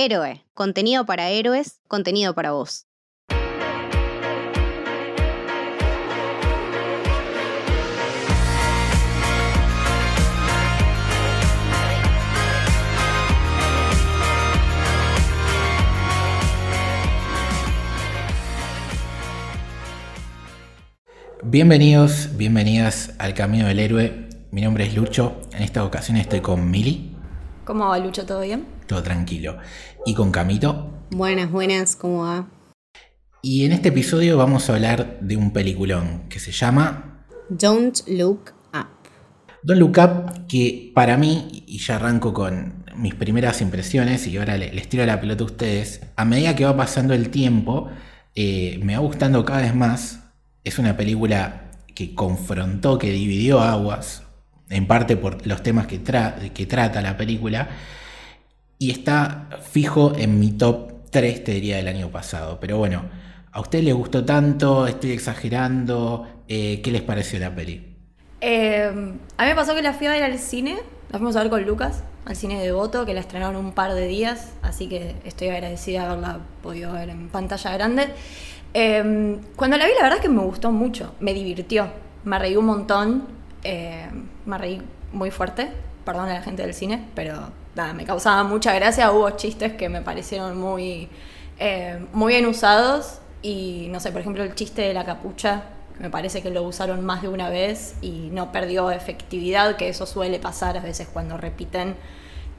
Héroe, contenido para héroes, contenido para vos. Bienvenidos, bienvenidas al Camino del Héroe. Mi nombre es Lucho. En esta ocasión estoy con Mili. ¿Cómo va Lucho? ¿Todo bien? Todo tranquilo. Y con Camito. Buenas, buenas, ¿cómo va? Y en este episodio vamos a hablar de un peliculón que se llama Don't Look Up. Don't Look Up, que para mí, y ya arranco con mis primeras impresiones y ahora les tiro la pelota a ustedes, a medida que va pasando el tiempo, eh, me va gustando cada vez más es una película que confrontó, que dividió aguas, en parte por los temas que, que trata la película, y está fijo en mi top 3, te diría, del año pasado. Pero bueno, ¿a usted le gustó tanto? ¿Estoy exagerando? Eh, ¿Qué les pareció la peli? Eh, a mí me pasó que la fui a ver al cine, la fuimos a ver con Lucas, al cine de Voto, que la estrenaron un par de días, así que estoy agradecida de haberla podido ver en pantalla grande. Em, cuando la vi, la verdad es que me gustó mucho, me divirtió, me reí un montón, em, me reí muy fuerte, perdón a la gente del cine, pero me causaba mucha gracia, hubo chistes que me parecieron muy, em, muy bien usados y no sé, por ejemplo el chiste de la capucha, me parece que lo usaron más de una vez y no perdió efectividad, que eso suele pasar a veces cuando repiten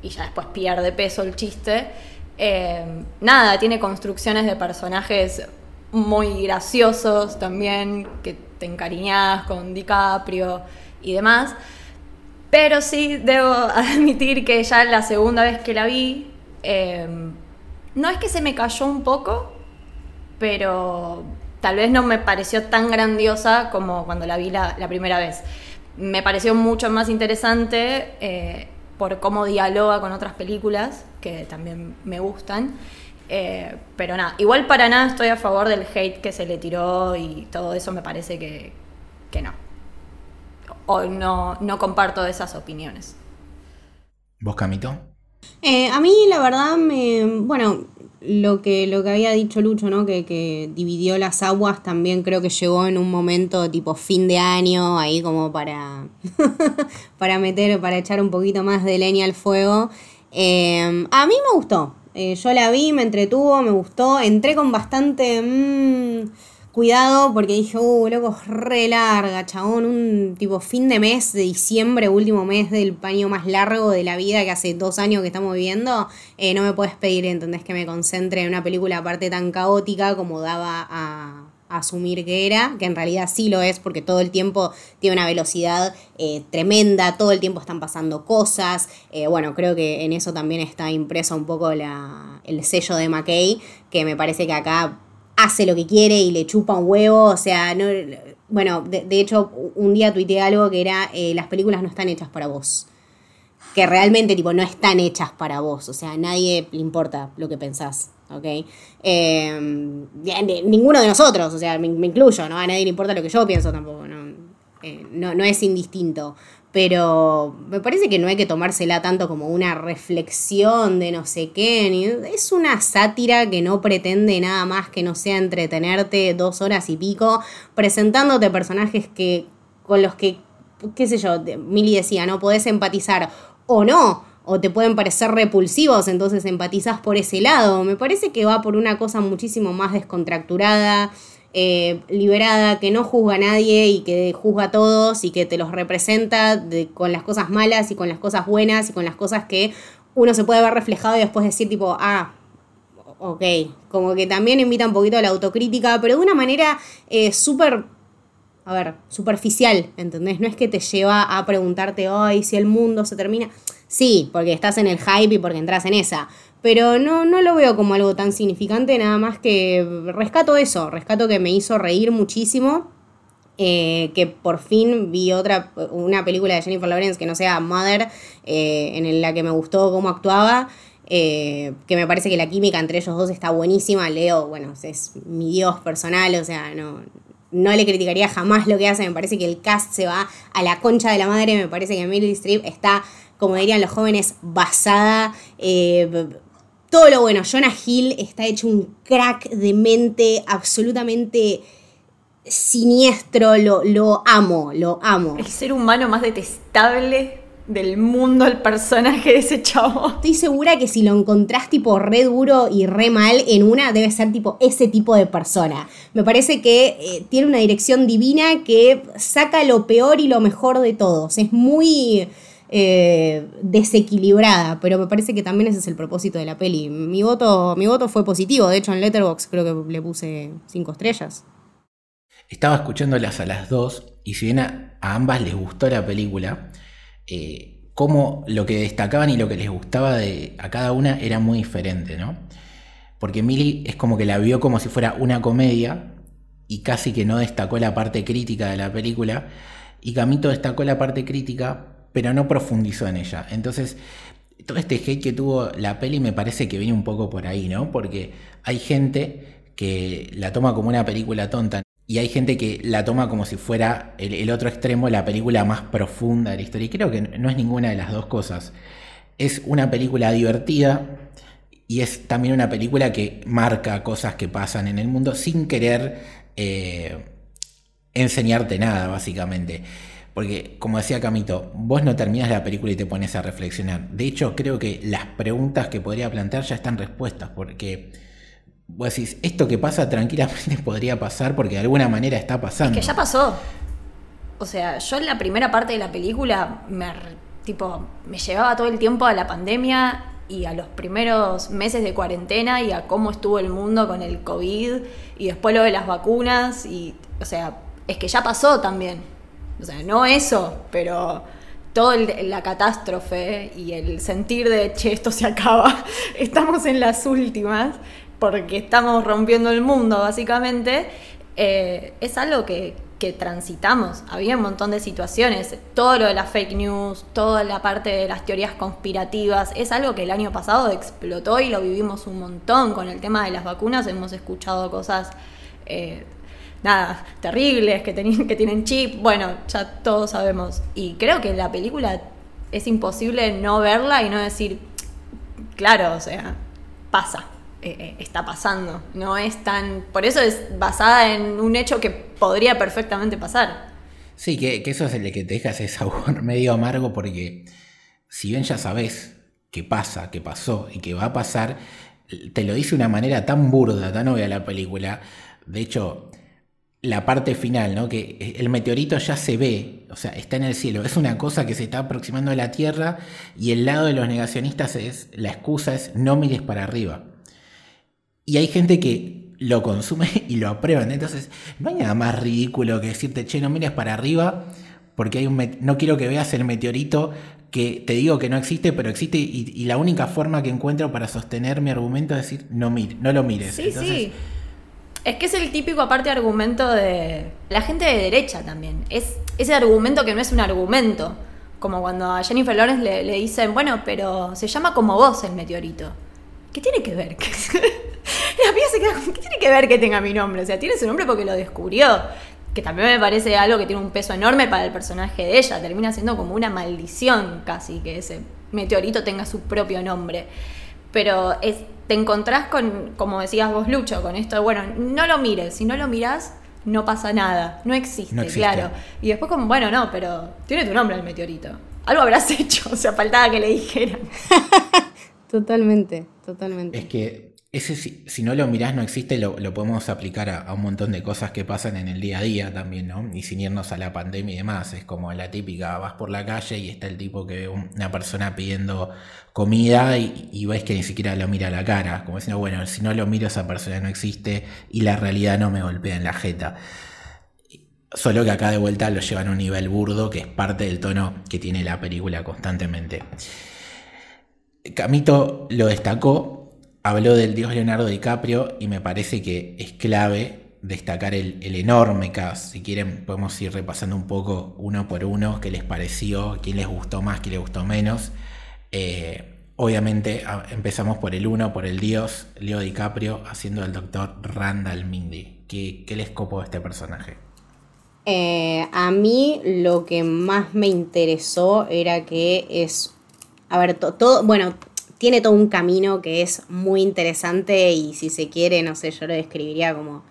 y ya después pierde peso el chiste. nada, tiene construcciones de personajes muy graciosos también, que te encariñas con DiCaprio y demás. Pero sí debo admitir que ya la segunda vez que la vi, em, no es que se me cayó un poco, pero tal vez no me pareció tan grandiosa como cuando la vi la, primera vez. Me pareció mucho más interesante eh, por cómo dialoga con otras películas, que también me gustan. Eh, pero nada, igual para nada estoy a favor del hate que se le tiró y todo eso me parece que, no. O no, no comparto esas opiniones. ¿Vos, Camito? Eh, a mí la verdad me... Bueno, lo que, lo que había dicho Lucho, ¿no? Que, que, dividió las aguas, también creo que llegó en un momento tipo fin de año, ahí como para, para meter, para echar un poquito más de leña al fuego. Eh, a mí me gustó, eh, yo la vi, me entretuvo, me gustó. Entré con bastante mmm, cuidado porque dije, uh, loco, es re larga, chabón. Un tipo fin de mes de diciembre, último mes del paño más largo de la vida que hace dos años que estamos viviendo. Eh, no me puedes pedir, ¿entendés? Que me concentre en una película aparte tan caótica como daba a asumir que era, que en realidad sí lo es porque todo el tiempo tiene una velocidad eh, tremenda, todo el tiempo están pasando cosas. Eh, bueno, creo que en eso también está impreso un poco la, el sello de McKay, que me parece que acá hace lo que quiere y le chupa un huevo, o sea, no, bueno, de, hecho un día tuiteé algo que era, eh, las películas no están hechas para vos que realmente tipo no están hechas para vos, o sea, a nadie le importa lo que pensás. ¿ok? Em, ninguno de nosotros, o sea, me, incluyo, ¿no? A nadie le importa lo que yo pienso tampoco, eh, ¿no? no, es indistinto. Pero me parece que no hay que tomársela tanto como una reflexión de no sé qué. es una sátira que no pretende nada más que no sea entretenerte dos horas y pico, presentándote personajes que con los que, qué sé yo, Mili decía, no podés empatizar o no o te pueden parecer repulsivos, entonces empatizás por ese lado. Me parece que va por una cosa muchísimo más descontracturada, eh, liberada, que no juzga a nadie y que juzga a todos y que te los representa con las cosas malas y con las cosas buenas y con las cosas que uno se puede ver reflejado y después decir tipo, ah, ok, como que también invita un poquito a la autocrítica, pero de una manera eh, súper a ver, superficial, ¿entendés? No es que te lleva a preguntarte, ay, si el mundo se termina. Sí, porque estás en el hype y porque entras en esa. Pero no, no lo veo como algo tan significante, nada más que rescato eso, rescato que me hizo reír muchísimo. Eh, que por fin vi otra, una película de Jennifer Lawrence que no sea Mother, eh, en la que me gustó cómo actuaba. Eh, que me parece que la química entre ellos dos está buenísima. Leo, bueno, es mi dios personal, o sea, no, no le criticaría jamás lo que hace. Me parece que el cast se va a la concha de la madre. Me parece que Meryl Streep está, como dirían los jóvenes, basada. Todo lo bueno. Jonah Hill está hecho un crack de mente absolutamente siniestro. Lo, lo amo, lo amo. El ser humano más detestable del mundo el personaje de ese chavo. Estoy segura que si lo encontrás tipo re duro y re mal en una, debe ser tipo ese tipo de persona. Me parece que eh, tiene una dirección divina que saca lo peor y lo mejor de todos. Es muy eh, desequilibrada, pero me parece que también ese es el propósito de la peli. Mi voto, mi voto fue positivo, de hecho en Letterboxd creo que le puse cinco estrellas. Estaba escuchándolas a las dos y si bien a ambas les gustó la película, eh, cómo lo que destacaban y lo que les gustaba de, a cada una era muy diferente, ¿no? Porque Millie es como que la vio como si fuera una comedia y casi que no destacó la parte crítica de la película, y Camito destacó la parte crítica, pero no profundizó en ella. Entonces, todo este hate que tuvo la peli me parece que viene un poco por ahí, ¿no? Porque hay gente que la toma como una película tonta y hay gente que la toma como si fuera el, otro extremo, la película más profunda de la historia. Y creo que no es ninguna de las dos cosas. Es una película divertida y es también una película que marca cosas que pasan en el mundo sin querer eh, enseñarte nada, básicamente. Porque, como decía Camito, vos no terminas la película y te pones a reflexionar. De hecho, creo que las preguntas que podría plantear ya están respuestas, porque vos decís, esto que pasa tranquilamente podría pasar porque de alguna manera está pasando. Es que ya pasó. O sea, yo en la primera parte de la película me, tipo, me llevaba todo el tiempo a la pandemia y a los primeros meses de cuarentena y a cómo estuvo el mundo con el COVID y después lo de las vacunas y, o sea, es que ya pasó también. O sea, no eso, pero toda la catástrofe y el sentir de, che, esto se acaba, estamos en las últimas, porque estamos rompiendo el mundo, básicamente, eh, es algo que, transitamos. Había un montón de situaciones, todo lo de las fake news, toda la parte de las teorías conspirativas, es algo que el año pasado explotó y lo vivimos un montón. Con el tema de las vacunas hemos escuchado cosas... Eh, nada, terribles, que, que tienen chip, bueno, ya todos sabemos. Y creo que la película es imposible no verla y no decir, claro, o sea, pasa. Eh, eh, está pasando. No es tan. Por eso es basada en un hecho que podría perfectamente pasar. Sí, que, eso es el que te deja ese sabor medio amargo porque si bien ya sabes que pasa, que pasó y que va a pasar, te lo dice de una manera tan burda, tan obvia la película. De hecho, la parte final, ¿no? Que el meteorito ya se ve, o sea, está en el cielo. Es una cosa que se está aproximando a la Tierra y el lado de los negacionistas es, la excusa es no mires para arriba. Y hay gente que lo consume y lo aprueba. Entonces, no hay nada más ridículo que decirte, che, no mires para arriba porque hay un no quiero que veas el meteorito que te digo que no existe, pero existe y, la única forma que encuentro para sostener mi argumento es decir, no, mire, no lo mires. Sí, sí. Es que es el típico aparte argumento de la gente de derecha también. Es ese argumento que no es un argumento. Como cuando a Jennifer Lawrence le, le dicen, bueno, pero se llama como vos el meteorito. ¿Qué tiene que ver? la piba se queda ¿qué tiene que ver que tenga mi nombre? O sea, tiene su nombre porque lo descubrió. Que también me parece algo que tiene un peso enorme para el personaje de ella. Termina siendo como una maldición casi que ese meteorito tenga su propio nombre. Pero es, te encontrás con, como decías vos, Lucho, con esto de, bueno, no lo mires. Si no lo miras, no pasa nada. No existe, no existe, claro. Y después como, bueno, no, pero tiene tu nombre el meteorito. Algo habrás hecho, o sea, faltaba que le dijeran. Totalmente, totalmente. Es que ese si, no lo mirás no existe, lo, podemos aplicar a, un montón de cosas que pasan en el día a día también, ¿no? Y sin irnos a la pandemia y demás, es como la típica, vas por la calle y está el tipo que ve una persona pidiendo comida y, ves que ni siquiera lo mira a la cara, como diciendo, bueno, si no lo miro esa persona no existe y la realidad no me golpea en la jeta. Solo que acá de vuelta lo llevan a un nivel burdo que es parte del tono que tiene la película constantemente. Camito lo destacó habló del dios Leonardo DiCaprio y me parece que es clave destacar el, enorme cast. Si quieren, podemos ir repasando un poco uno por uno qué les pareció, quién les gustó más, quién les gustó menos. Eh, obviamente empezamos por el uno, por el dios Leo DiCaprio, haciendo al doctor Randall Mindy. ¿Qué, les copó este personaje? Eh, a mí lo que más me interesó era que es. A ver, todo. Bueno, tiene todo un camino que es muy interesante y si se quiere, no sé, yo lo describiría como,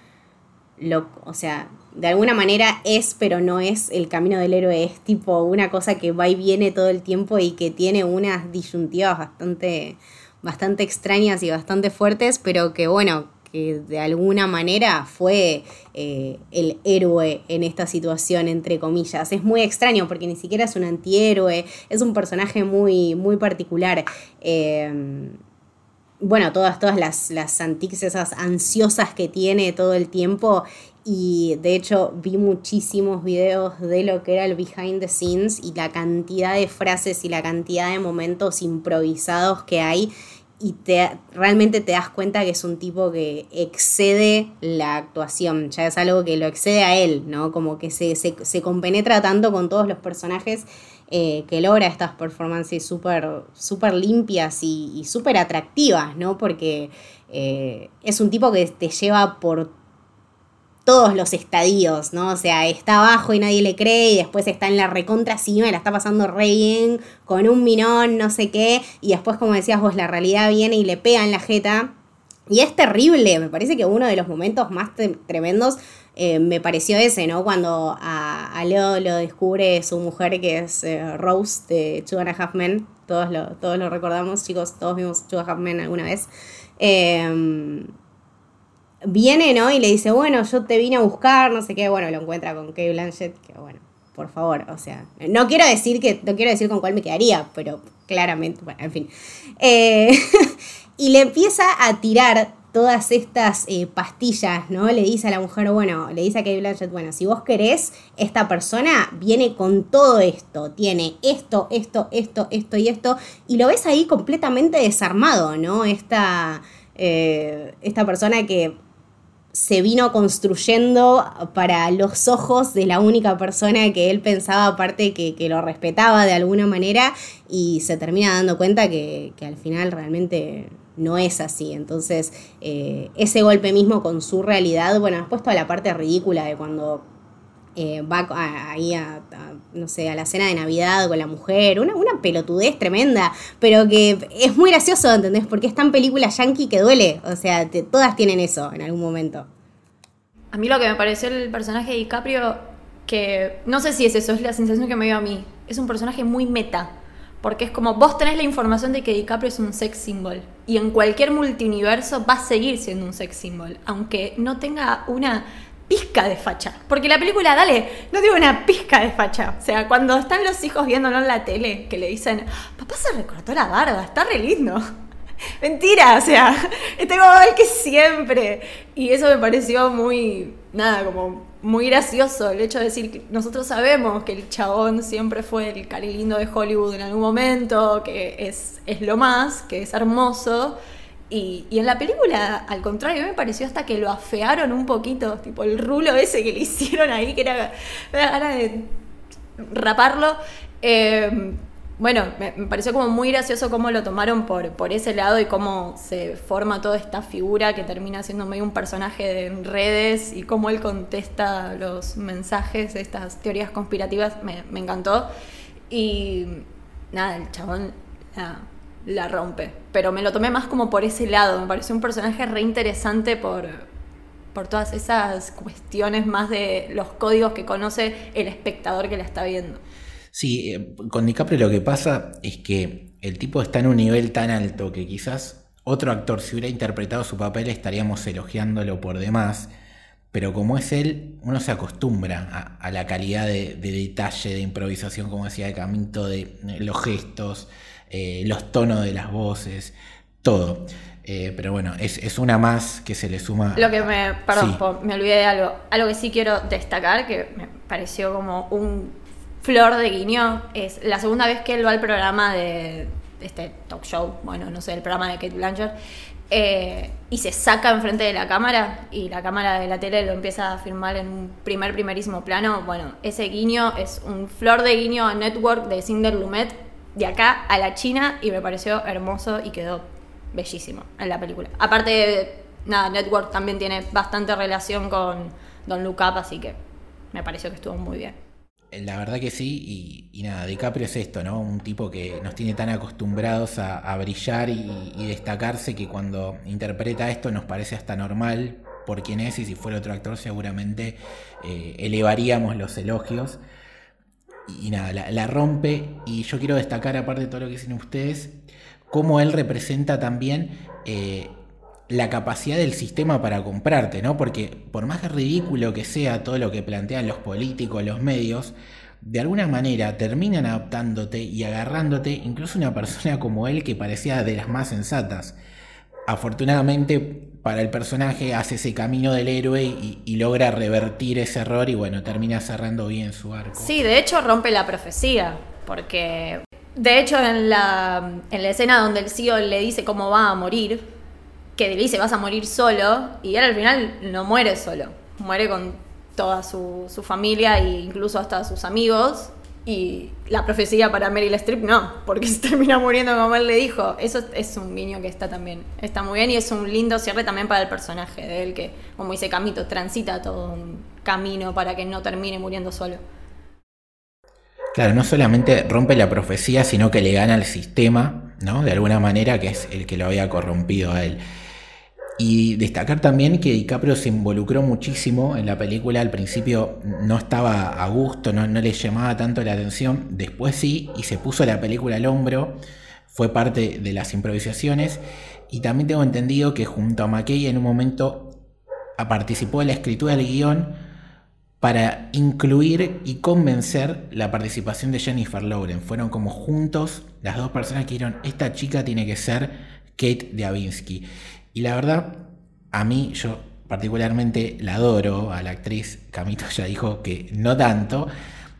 lo, o sea, de alguna manera es, pero no es el camino del héroe, es tipo una cosa que va y viene todo el tiempo y que tiene unas disyuntivas bastante, bastante extrañas y bastante fuertes, pero que bueno, que de alguna manera fue eh, el héroe en esta situación, entre comillas. Es muy extraño porque ni siquiera es un antihéroe, es un personaje muy, muy particular. Eh, bueno, todas, todas las, las esas ansiosas que tiene todo el tiempo. Y de hecho vi muchísimos videos de lo que era el behind the scenes y la cantidad de frases y la cantidad de momentos improvisados que hay y te, realmente te das cuenta que es un tipo que excede la actuación, ya es algo que lo excede a él, ¿no? Como que se, se, compenetra tanto con todos los personajes eh, que logra estas performances súper super limpias y, y súper atractivas, ¿no? Porque eh, es un tipo que te lleva por todos los estadios, ¿no? O sea, está abajo y nadie le cree y después está en la recontra cima y la está pasando re bien con un minón, no sé qué, y después, como decías vos, la realidad viene y le pega en la jeta. Y es terrible, me parece que uno de los momentos más tremendos eh, me pareció ese, ¿no? Cuando a, Leo lo descubre su mujer, que es eh, Rose de Two and a Half Men. Todos lo, todos lo recordamos, chicos, todos vimos Two and a Half Men alguna vez. Eh, viene, ¿no? Y le dice, bueno, yo te vine a buscar, no sé qué, bueno, lo encuentra con Kate Blanchett, que bueno, por favor, o sea, no quiero decir que, no quiero decir con cuál me quedaría, pero claramente, bueno, en fin. Eh, y le empieza a tirar todas estas eh, pastillas, ¿no? Le dice a la mujer, bueno, le dice a Kate Blanchett, bueno, si vos querés, esta persona viene con todo esto, tiene esto, esto, esto, esto y esto, y lo ves ahí completamente desarmado, ¿no? Esta, eh, esta persona que se vino construyendo para los ojos de la única persona que él pensaba, aparte que, lo respetaba de alguna manera, y se termina dando cuenta que, al final realmente no es así. Entonces, eh, ese golpe mismo con su realidad, bueno, después toda la parte ridícula de cuando eh, va ahí a, no sé, a la cena de Navidad con la mujer, una, una, pelotudez tremenda, pero que es muy gracioso, ¿entendés? Porque es tan película yankee que duele, o sea, todas tienen eso en algún momento. A mí lo que me pareció el personaje de DiCaprio, que no sé si es eso, es la sensación que me dio a mí, es un personaje muy meta. Porque es como vos tenés la información de que DiCaprio es un sex symbol. Y en cualquier multiuniverso va a seguir siendo un sex symbol. Aunque no tenga una pizca de facha. Porque la película, dale, no tiene una pizca de facha. O sea, cuando están los hijos viéndolo en la tele, que le dicen, papá se recortó la barba, está re lindo. Mentira, o sea, está igual que siempre. Y eso me pareció muy, nada, como muy gracioso. El hecho de decir que nosotros sabemos que el chabón siempre fue el cari lindo de Hollywood en algún momento, que es, es lo más, que es hermoso y, en la película, al contrario, me pareció hasta que lo afearon un poquito, tipo el rulo ese que le hicieron ahí, que era, me da ganas de raparlo. Eh, bueno, me, pareció como muy gracioso cómo lo tomaron por, por ese lado y cómo se forma toda esta figura que termina siendo medio un personaje de redes y cómo él contesta los mensajes de estas teorías conspirativas, me, me encantó. Y nada, el chabón la rompe. Pero me lo tomé más como por ese lado. Me pareció un personaje re interesante por, por todas esas cuestiones más de los códigos que conoce el espectador que la está viendo. Sí, eh, con DiCaprio lo que pasa es que el tipo está en un nivel tan alto que quizás otro actor, si hubiera interpretado su papel, estaríamos elogiándolo por demás. Pero como es él, uno se acostumbra a, la calidad de, de, detalle, de improvisación, como decía de Camito, de los gestos, eh, los tonos de las voces, todo. Eh, pero bueno, es, una más que se le suma. Lo que me. Perdón, me olvidé de algo. Algo que sí quiero destacar, que me pareció como un flor de guiño, es la segunda vez que él va al programa de este talk show, bueno, no sé, el programa de Kate Blanchard, eh, y se saca enfrente de la cámara y la cámara de la tele lo empieza a filmar en un primer, primerísimo plano. Bueno, ese guiño es un flor de guiño a Network de Cinder Lumet de acá a la China y me pareció hermoso y quedó bellísimo en la película. Aparte, nada, Network también tiene bastante relación con Don Look así que me pareció que estuvo muy bien. la verdad que sí, y, nada, DiCaprio es esto, ¿no? Un tipo que nos tiene tan acostumbrados a, brillar y, destacarse que cuando interpreta esto nos parece hasta normal por quién es y si fuera otro actor seguramente eh, elevaríamos los elogios. Y, nada, la, rompe y yo quiero destacar, aparte de todo lo que dicen ustedes, cómo él representa también... Eh, la capacidad del sistema para comprarte, ¿no? Porque por más ridículo que sea todo lo que plantean los políticos, los medios, de alguna manera terminan adaptándote y agarrándote incluso una persona como él que parecía de las más sensatas. Afortunadamente para el personaje hace ese camino del héroe y, logra revertir ese error y bueno, termina cerrando bien su arco. Sí, de hecho rompe la profecía, porque de hecho en la, en la escena donde el CEO le dice cómo va a morir, que le dice vas a morir solo, y él al final no muere solo, muere con toda su, familia e incluso hasta sus amigos. Y la profecía para Meryl Streep no, porque se termina muriendo como él le dijo. Eso es un guiño que está también, está muy bien y es un lindo cierre también para el personaje de él que, como dice Camito, transita todo un camino para que no termine muriendo solo. Claro, no solamente rompe la profecía, sino que le gana al sistema, ¿no? De alguna manera, que es el que lo había corrompido a él. Y destacar también que DiCaprio se involucró muchísimo en la película. Al principio no estaba a gusto, no, le llamaba tanto la atención. Después sí, y se puso la película al hombro. Fue parte de las improvisaciones. Y también tengo entendido que junto a McKay en un momento participó en la escritura del guion para incluir y convencer la participación de Jennifer Lawrence. Fueron como juntos las dos personas que dijeron, esta chica tiene que ser Kate Diavinsky. Y la verdad, a mí, yo particularmente la adoro a la actriz, Camito ya dijo que no tanto,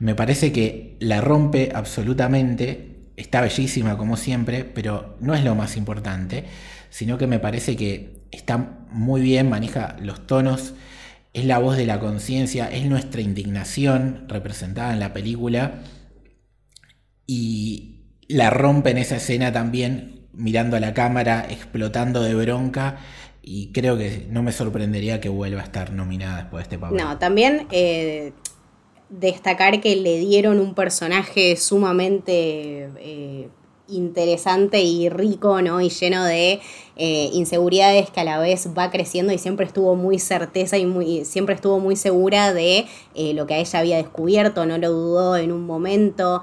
me parece que la rompe absolutamente, está bellísima como siempre, pero no es lo más importante, sino que me parece que está muy bien, maneja los tonos, es la voz de la conciencia, es nuestra indignación representada en la película y la rompe en esa escena también mirando a la cámara, explotando de bronca. Y creo que no me sorprendería que vuelva a estar nominada después de este papel. No, también eh, destacar que le dieron un personaje sumamente eh, interesante y rico, ¿no? Y lleno de eh, inseguridades que a la vez va creciendo y siempre estuvo muy certeza y muy, siempre estuvo muy segura de lo que ella había descubierto, no lo dudó en un momento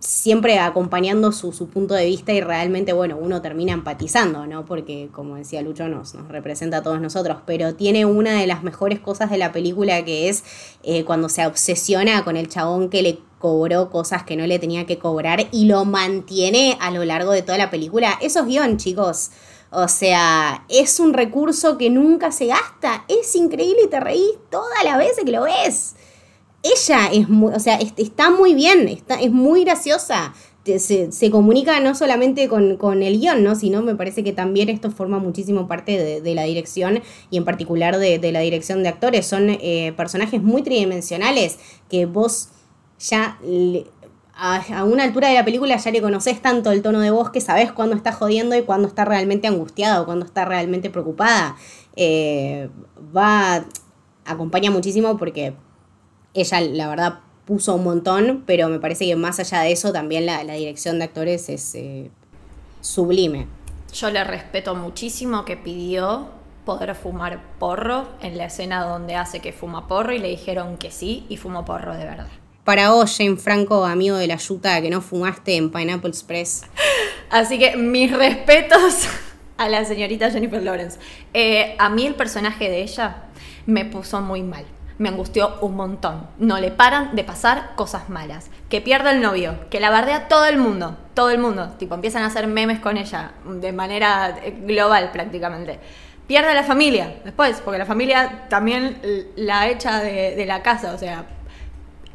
siempre acompañando su, punto de vista y realmente, bueno, uno termina empatizando, ¿no? Porque, como decía Lucho, nos, nos representa a todos nosotros, pero tiene una de las mejores cosas de la película que es eh, cuando se obsesiona con el chabón que le cobró cosas que no le tenía que cobrar y lo mantiene a lo largo de toda la película. Eso es guion, chicos. O sea, es un recurso que nunca se gasta. Es increíble y te reís todas las veces que lo ves ella es muy, o sea, está muy bien, está, es muy graciosa. Se, comunica no solamente con, el guion, ¿no? sino me parece que también esto forma muchísimo parte de, la dirección y en particular de, la dirección de actores. Son eh, personajes muy tridimensionales que vos ya a, una altura de la película ya le conoces tanto el tono de voz que sabes cuándo está jodiendo y cuándo está realmente angustiada o cuándo está realmente preocupada. Eh, va, acompaña muchísimo porque ella, la verdad, puso un montón, pero me parece que más allá de eso, también la, dirección de actores es eh, sublime. Yo le respeto muchísimo que pidió poder fumar porro en la escena donde hace que fuma porro y le dijeron que sí y fumó porro de verdad. Para vos, Jane Franco, amigo de la yuta, que no fumaste en Pineapple Express. Así que mis respetos a la señorita Jennifer Lawrence. Eh, a mí el personaje de ella me puso muy mal me angustió un montón. No le paran de pasar cosas malas. Que pierda el novio, que la bardea todo el mundo, todo el mundo. Tipo, empiezan a hacer memes con ella de manera eh, global prácticamente. Pierde la familia después, porque la familia también la echa de, la casa, o sea,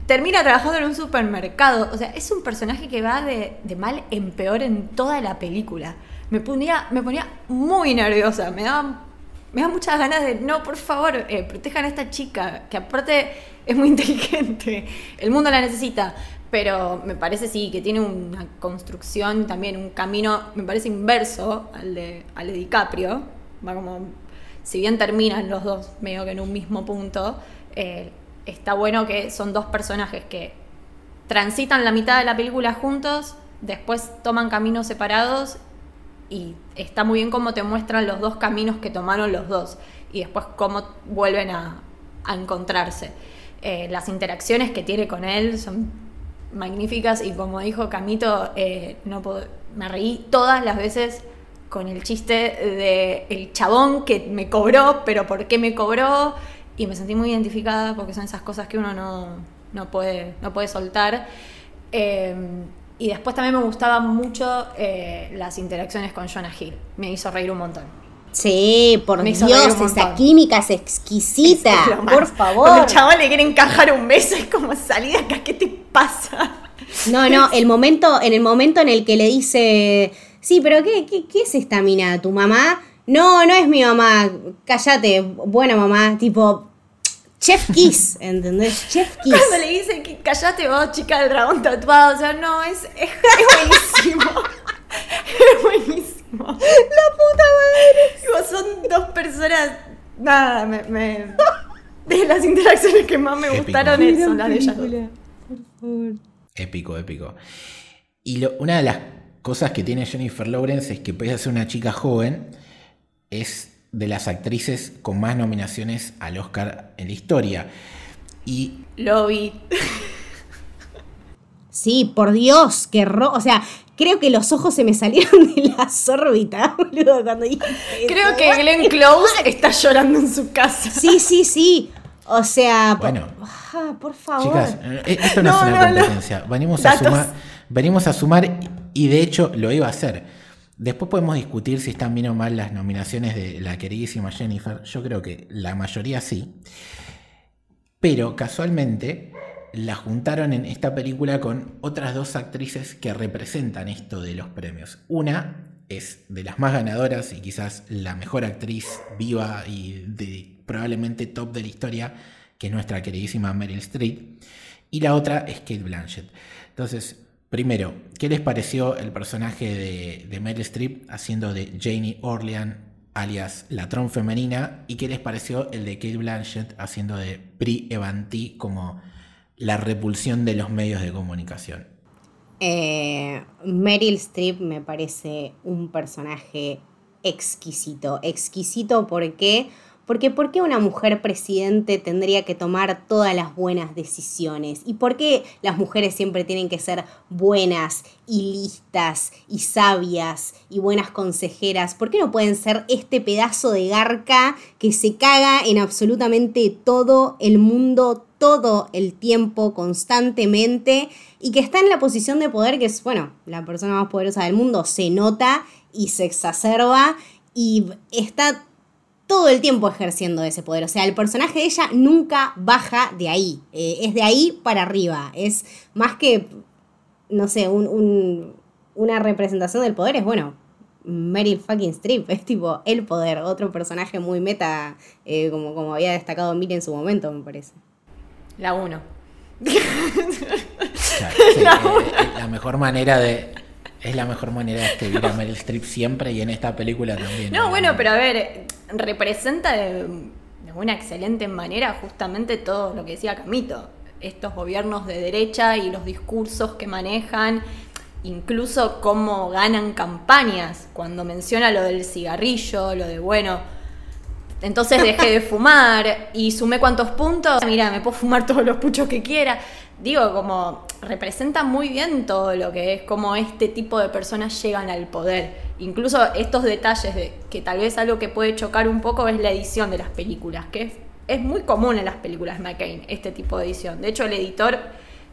termina trabajando en un supermercado. O sea, es un personaje que va de, de, mal en peor en toda la película. Me ponía, me ponía muy nerviosa, me daba me da muchas ganas de, no, por favor, eh, protejan a esta chica, que aparte es muy inteligente, el mundo la necesita, pero me parece sí, que tiene una construcción también, un camino, me parece inverso al de, al de DiCaprio, va como, si bien terminan los dos medio que en un mismo punto, eh, está bueno que son dos personajes que transitan la mitad de la película juntos, después toman caminos separados y está muy bien cómo te muestran los dos caminos que tomaron los dos y después cómo vuelven a, encontrarse. Eh, las interacciones que tiene con él son magníficas y como dijo Camito, eh, no me reí todas las veces con el chiste de el chabón que me cobró, pero por qué me cobró y me sentí muy identificada porque son esas cosas que uno no, no puede, no puede soltar. Eh, y después también me gustaban mucho eh, las interacciones con Jonah Hill. Me hizo reír un montón. Sí, por Dios, esa química es exquisita. Es por Cuando favor. el chabón le quiere encajar un beso, es como salí de acá, ¿qué te pasa? No, no, el momento, en el momento en el que le dice, sí, pero ¿qué, qué, qué es esta mina? ¿Tu mamá? No, no es mi mamá. Cállate, buena mamá. Tipo, Chef Kiss, ¿entendés? Chef Kiss. Cuando le dice que callate vos, chica del dragón tatuado, o sea, no, es, es, es buenísimo. es buenísimo. La puta madre. son dos personas, nada, me, me- de las interacciones que más me Épico. gustaron es- son las de ellas dos. Épico, épico. Y lo- una de las cosas que tiene Jennifer Lawrence es que pese a ser una chica joven, es de las actrices con más nominaciones al Oscar en la historia. Y Lo vi. Sí, por Dios, qué ro... O sea, creo que los ojos se me salieron de las órbitas, boludo, cuando dije eso. Creo que Glenn Close está llorando en su casa. Sí, sí, sí. O sea, por- Bueno. Ah, por favor. Chicas, eh, esto no, No, es una no, no. competencia. Venimos, a sumar, venimos a sumar y de hecho lo iba a hacer. Después podemos discutir si están bien o mal las nominaciones de la queridísima Jennifer. Yo creo que la mayoría sí. Pero casualmente la juntaron en esta película con otras dos actrices que representan esto de los premios. Una es de las más ganadoras y quizás la mejor actriz viva y probablemente top de la historia, que es nuestra queridísima Meryl Streep. Y la otra es Kate Blanchett. Entonces, primero, ¿qué les pareció el personaje de, Meryl Streep haciendo de Janie Orlean, alias la Tron femenina? ¿Y qué les pareció el de Kate Blanchett haciendo de Brie Evanti como la repulsión de los medios de comunicación? Eh, Meryl Streep me parece un personaje exquisito. Exquisito porque, porque ¿por qué una mujer presidente tendría que tomar todas las buenas decisiones? ¿Y por qué las mujeres siempre tienen que ser buenas y listas y sabias y buenas consejeras? ¿Por qué no pueden ser este pedazo de garca que se caga en absolutamente todo el mundo todo el tiempo, constantemente, y que está en la posición de poder, que es, bueno, la persona más poderosa del mundo, se nota y se exacerba y está todo el tiempo ejerciendo ese poder. O sea, el personaje de ella nunca baja de ahí, eh, es de ahí para arriba, es más que, no sé, un- un- una representación del poder, es bueno. Meryl fucking Streep, es tipo el poder, otro personaje muy meta, eh, como, como había destacado Miri en su momento, me parece. La 1. O sea, sí, eh, eh, la mejor manera de. Es la mejor manera de escribir a Meryl Streep siempre y en esta película también. No, ¿no? bueno, pero a ver, representa de, de una excelente manera justamente todo lo que decía Camito. Estos gobiernos de derecha y los discursos que manejan, incluso cómo ganan campañas. Cuando menciona lo del cigarrillo, lo de, bueno, entonces dejé de fumar y sumé cuántos puntos. Mira, me puedo fumar todos los puchos que quiera. Digo, como representa muy bien todo lo que es cómo este tipo de personas llegan al poder. Incluso estos detalles de que tal vez algo que puede chocar un poco es la edición de las películas, que es, muy común en las películas McCain, este tipo de edición. De hecho, el editor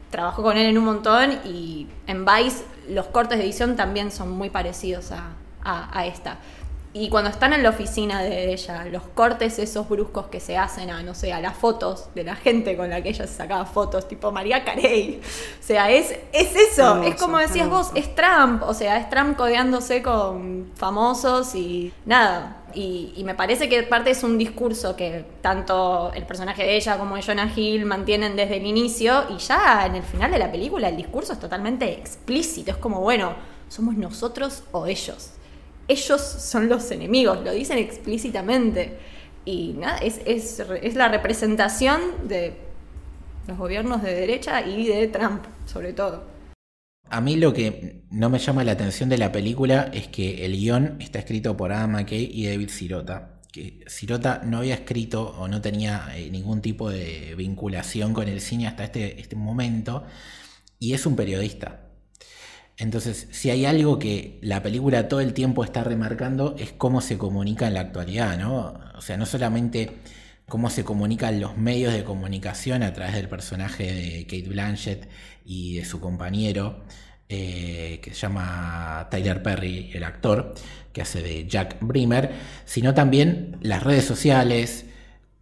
trabajó con él en un montón y en Vice los cortes de edición también son muy parecidos a- a esta. Y cuando están en la oficina de ella, los cortes esos bruscos que se hacen a, no sé, a las fotos de la gente con la que ella sacaba fotos, tipo María Carey. O sea, es, es eso, es como decías vos, es Trump, o sea, es Trump codeándose con famosos y nada. Y, y me parece que parte es un discurso que tanto el personaje de ella como de Jonah Hill mantienen desde el inicio y ya en el final de la película el discurso es totalmente explícito, es como, bueno, somos nosotros o ellos. Ellos son los enemigos, lo dicen explícitamente. Y nada, es, es, es la representación de los gobiernos de derecha y de Trump, sobre todo. A mí lo que no me llama la atención de la película es que el guion está escrito por Adam McKay y David Sirota. Que Sirota no había escrito o no tenía eh, ningún tipo de vinculación con el cine hasta este, este momento y es un periodista. Entonces, si hay algo que la película todo el tiempo está remarcando es cómo se comunica en la actualidad, ¿no? O sea, no solamente cómo se comunican los medios de comunicación a través del personaje de Kate Blanchett y de su compañero, eh, que se llama Tyler Perry, el actor, que hace de Jack Brimmer, sino también las redes sociales,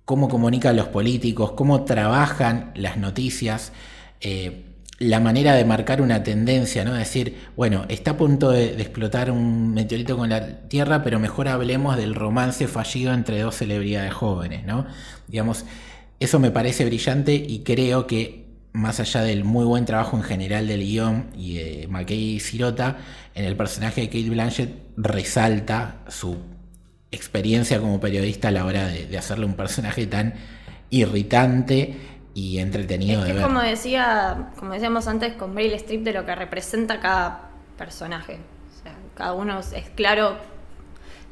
cómo comunican los políticos, cómo trabajan las noticias. Eh, la manera de marcar una tendencia, ¿no? Decir, bueno, está a punto de, explotar un meteorito con la Tierra, pero mejor hablemos del romance fallido entre dos celebridades jóvenes, ¿no? Digamos, eso me parece brillante y creo que más allá del muy buen trabajo en general del guion y de McKay y Sirota, en el personaje de Kate Blanchett resalta su experiencia como periodista a la hora de, de hacerle un personaje tan irritante y entretenido es de ver. Como decía, como decíamos antes con Meryl Streep de lo que representa cada personaje. O sea, cada uno es claro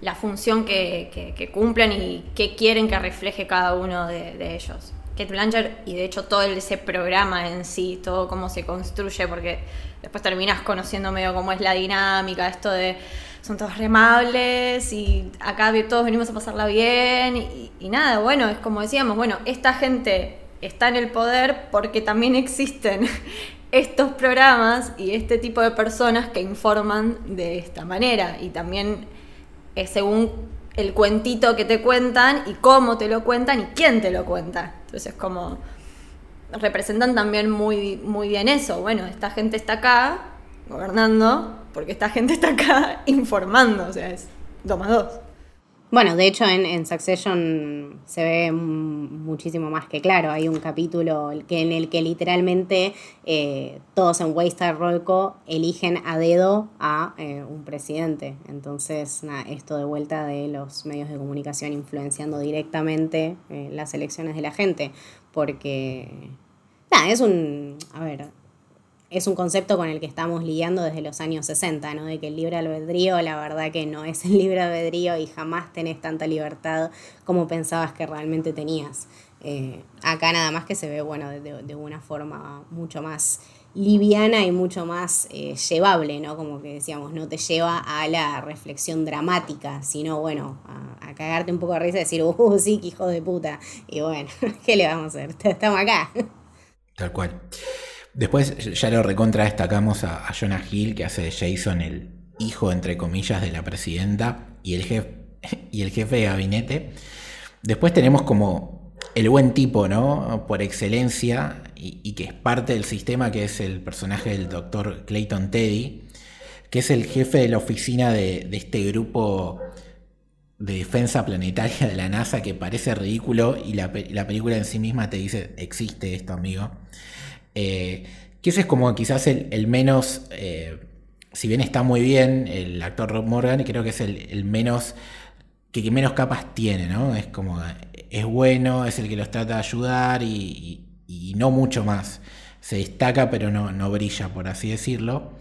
la función que, cumplen y qué quieren que refleje cada uno de, ellos. Kate Blanchard y de hecho todo ese programa en sí, todo cómo se construye, porque después terminas conociendo medio cómo es la dinámica, esto de son todos remables y acá todos venimos a pasarla bien y, y nada, bueno, es como decíamos, bueno, esta gente está en el poder porque también existen estos programas y este tipo de personas que informan de esta manera y también es según el cuentito que te cuentan y cómo te lo cuentan y quién te lo cuenta. Entonces como representan también muy, muy bien eso. Bueno, esta gente está acá gobernando porque esta gente está acá informando, o sea, es dos más dos. Bueno, de hecho en, Succession se ve muchísimo más que claro. Hay un capítulo que, en el que literalmente eh, todos en Waystar Rolco eligen a dedo a eh, un presidente. Entonces, esto de vuelta de los medios de comunicación influenciando directamente eh, las elecciones de la gente. Porque, nada, es un... A ver, es un concepto con el que estamos lidiando desde los años 60, ¿no? De que el libre albedrío, la verdad que no es el libre albedrío y jamás tenés tanta libertad como pensabas que realmente tenías. Eh, acá nada más que se ve, bueno, de, una forma mucho más liviana y mucho más eh, llevable, ¿no? Como que decíamos, no te lleva a la reflexión dramática, sino, bueno, a, cagarte un poco de risa y decir, uh, sí, que hijo de puta. Y bueno, ¿qué le vamos a hacer? Estamos acá. Tal cual. Después ya lo recontra destacamos a, Jonah Hill, que hace de Jason el hijo, entre comillas, de la presidenta y el jefe, y el jefe de gabinete. Después tenemos como el buen tipo, ¿no? Por excelencia, y, que es parte del sistema, que es el personaje del doctor Clayton Teddy, que es el jefe de la oficina de, este grupo de defensa planetaria de la NASA, que parece ridículo, y la, la película en sí misma te dice, existe esto, amigo. Eh, que ese es como quizás el, menos, eh, si bien está muy bien el actor Rob Morgan, creo que es el, menos, que, menos capas tiene, ¿no? Es como, es bueno, es el que los trata de ayudar y, no mucho más. Se destaca pero no, no, brilla, por así decirlo.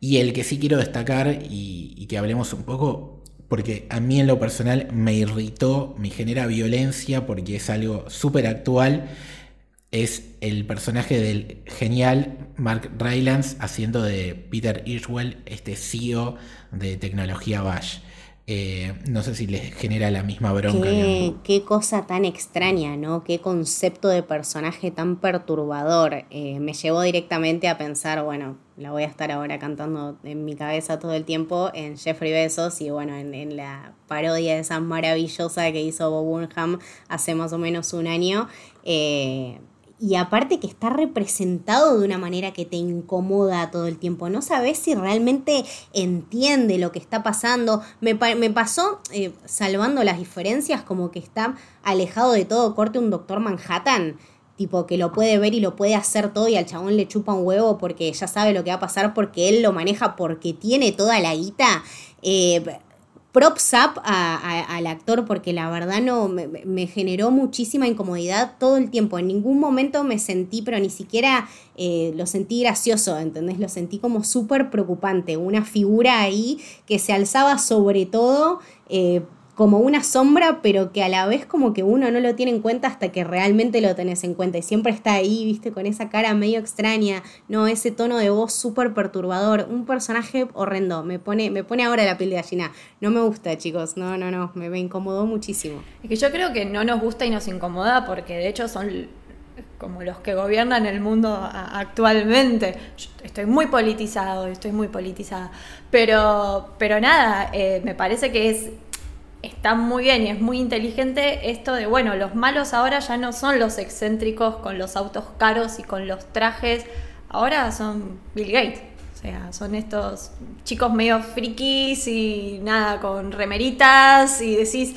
Y el que sí quiero destacar y, y que hablemos un poco, porque a mí en lo personal me irritó, me genera violencia porque es algo súper actual es el personaje del genial Mark Rylance haciendo de Peter Irwell, este CEO de tecnología Bash. Eh, no sé si les genera la misma bronca. Qué, cosa tan extraña, ¿no? Qué concepto de personaje tan perturbador. Eh, me llevó directamente a pensar, bueno, la voy a estar ahora cantando en mi cabeza todo el tiempo en Jeffrey Bezos y bueno, en, la parodia esa maravillosa que hizo Bob Burnham hace más o menos un año. Eh, y aparte que está representado de una manera que te incomoda todo el tiempo. No sabes si realmente entiende lo que está pasando. Me, pasó, eh, salvando las diferencias, como que está alejado de todo corte un doctor Manhattan. Tipo que lo puede ver y lo puede hacer todo y al chabón le chupa un huevo porque ya sabe lo que va a pasar porque él lo maneja porque tiene toda la guita. Eh, props up al actor porque la verdad no me, generó muchísima incomodidad todo el tiempo. En ningún momento me sentí, pero ni siquiera eh, lo sentí gracioso, ¿entendés? Lo sentí como súper preocupante. Una figura ahí que se alzaba sobre todo eh, como una sombra, pero que a la vez como que uno no lo tiene en cuenta hasta que realmente lo tenés en cuenta. Y siempre está ahí, viste, con esa cara medio extraña, no, ese tono de voz súper perturbador. Un personaje horrendo. Me pone, me pone ahora la piel de gallina. No me gusta, chicos. No, no, no. Me, me incomodó muchísimo. Es que yo creo que no nos gusta y nos incomoda porque de hecho son como los que gobiernan el mundo actualmente. estoy muy politizado, estoy muy politizada. Pero, pero nada, eh, me parece que es está muy bien y es muy inteligente esto de, bueno, los malos ahora ya no son los excéntricos con los autos caros y con los trajes, ahora son Bill Gates. O sea, son estos chicos medio frikis y nada, con remeritas y decís,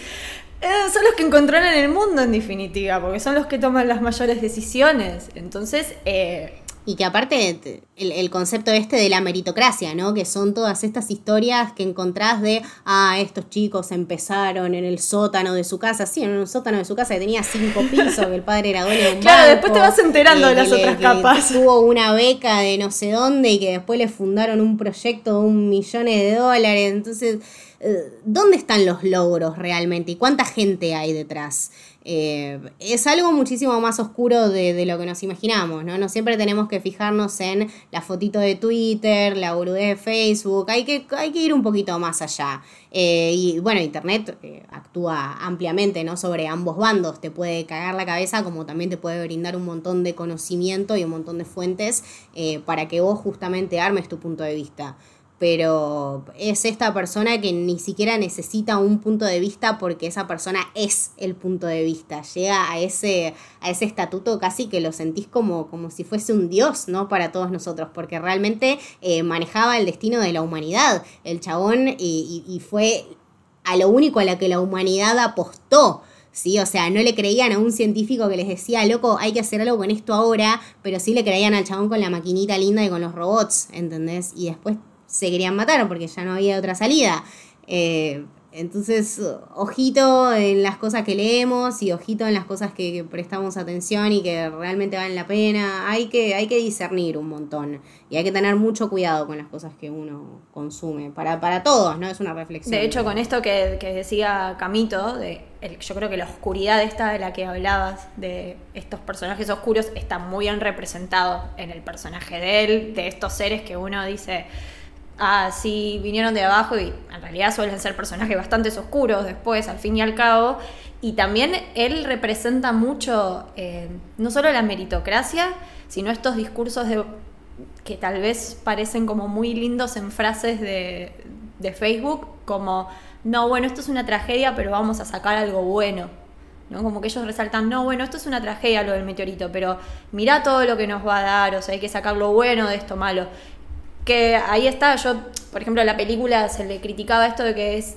eh, son los que controlan el mundo en definitiva, porque son los que toman las mayores decisiones. Entonces, eh, y que aparte el, concepto este de la meritocracia, ¿no? Que son todas estas historias que encontrás de, ah, estos chicos empezaron en el sótano de su casa, sí, en un sótano de su casa que tenía cinco pisos, que el padre era dueño de un Claro, después te vas enterando de las otras capas. tuvo una beca de no sé dónde y que después le fundaron un proyecto de un millón de dólares. Entonces, ¿dónde están los logros realmente? ¿Y cuánta gente hay detrás? Eh, es algo muchísimo más oscuro de, lo que nos imaginamos, ¿no? No siempre tenemos que fijarnos en la fotito de Twitter, la boludez de Facebook, hay que, hay que ir un poquito más allá. Eh, y bueno, Internet eh, actúa ampliamente, ¿no? Sobre ambos bandos, te puede cagar la cabeza como también te puede brindar un montón de conocimiento y un montón de fuentes para que vos justamente armes tu punto de vista pero es esta persona que ni siquiera necesita un punto de vista porque esa persona es el punto de vista, llega a ese, a ese estatuto casi que lo sentís como, como si fuese un dios, ¿no? Para todos nosotros, porque realmente eh, manejaba el destino de la humanidad, el chabón, y, y fue a lo único a lo que la humanidad apostó. ¿sí? O sea, no le creían a un científico que les decía, loco, hay que hacer algo con esto ahora, pero sí le creían al chabón con la maquinita linda y con los robots, ¿entendés? Y después se querían matar porque ya no había otra salida. Eh, entonces, ojito en las cosas que leemos y ojito en las cosas que, prestamos atención y que realmente valen la pena. Hay que, hay que discernir un montón y hay que tener mucho cuidado con las cosas que uno consume. Para, para todos, ¿no? Es una reflexión. De hecho, con esto que, decía Camito, de yo creo que la oscuridad esta de la que hablabas, de estos personajes oscuros, está muy bien representado en el personaje de él, de estos seres que uno dice ah, sí, vinieron de abajo y en realidad suelen ser personajes bastante oscuros después, al fin y al cabo. Y también él representa mucho, eh, no solo la meritocracia, sino estos discursos de, que tal vez parecen como muy lindos en frases de, de Facebook, como, no, bueno, esto es una tragedia, pero vamos a sacar algo bueno. ¿no? Como que ellos resaltan, no, bueno, esto es una tragedia lo del meteorito, pero mira todo lo que nos va a dar, o sea, hay que sacar lo bueno de esto malo que ahí está, yo, por ejemplo, a la película se le criticaba esto de que es